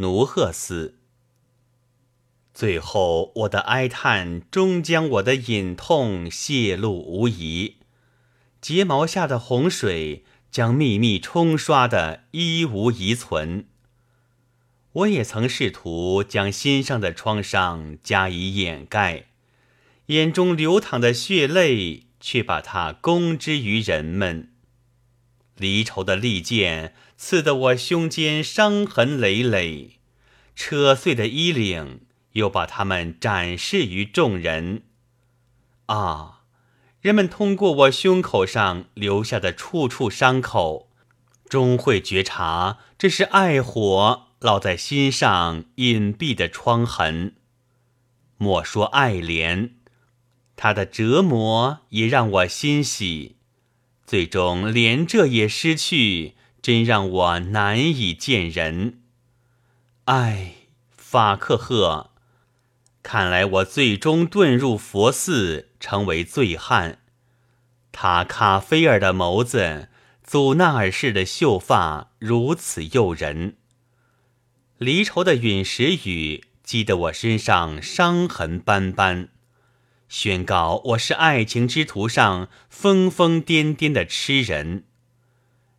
奴赫斯。最后，我的哀叹终将我的隐痛泄露无遗，睫毛下的洪水将秘密冲刷的一无遗存。我也曾试图将心上的创伤加以掩盖，眼中流淌的血泪却把它公之于人们。离愁的利剑刺得我胸间伤痕累累，扯碎的衣领又把它们展示于众人。啊，人们通过我胸口上留下的处处伤口，终会觉察这是爱火。烙在心上隐蔽的疮痕，莫说爱怜，他的折磨也让我欣喜。最终连这也失去，真让我难以见人。唉，法克赫，看来我最终遁入佛寺，成为醉汉。他卡菲尔的眸子，祖纳尔式的秀发，如此诱人。离愁的陨石雨击得我身上伤痕斑斑，宣告我是爱情之途上疯疯癫癫的痴人。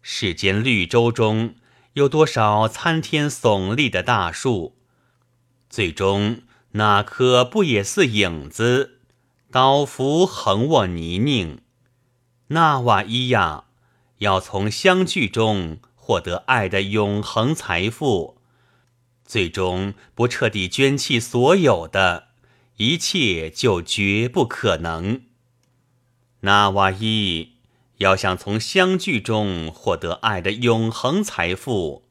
世间绿洲中有多少参天耸立的大树？最终那棵不也似影子，倒伏横卧泥泞？纳瓦伊亚要从相聚中获得爱的永恒财富。最终不彻底捐弃所有的一切，就绝不可能。纳瓦伊要想从相聚中获得爱的永恒财富，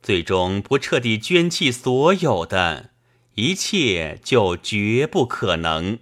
最终不彻底捐弃所有的一切，就绝不可能。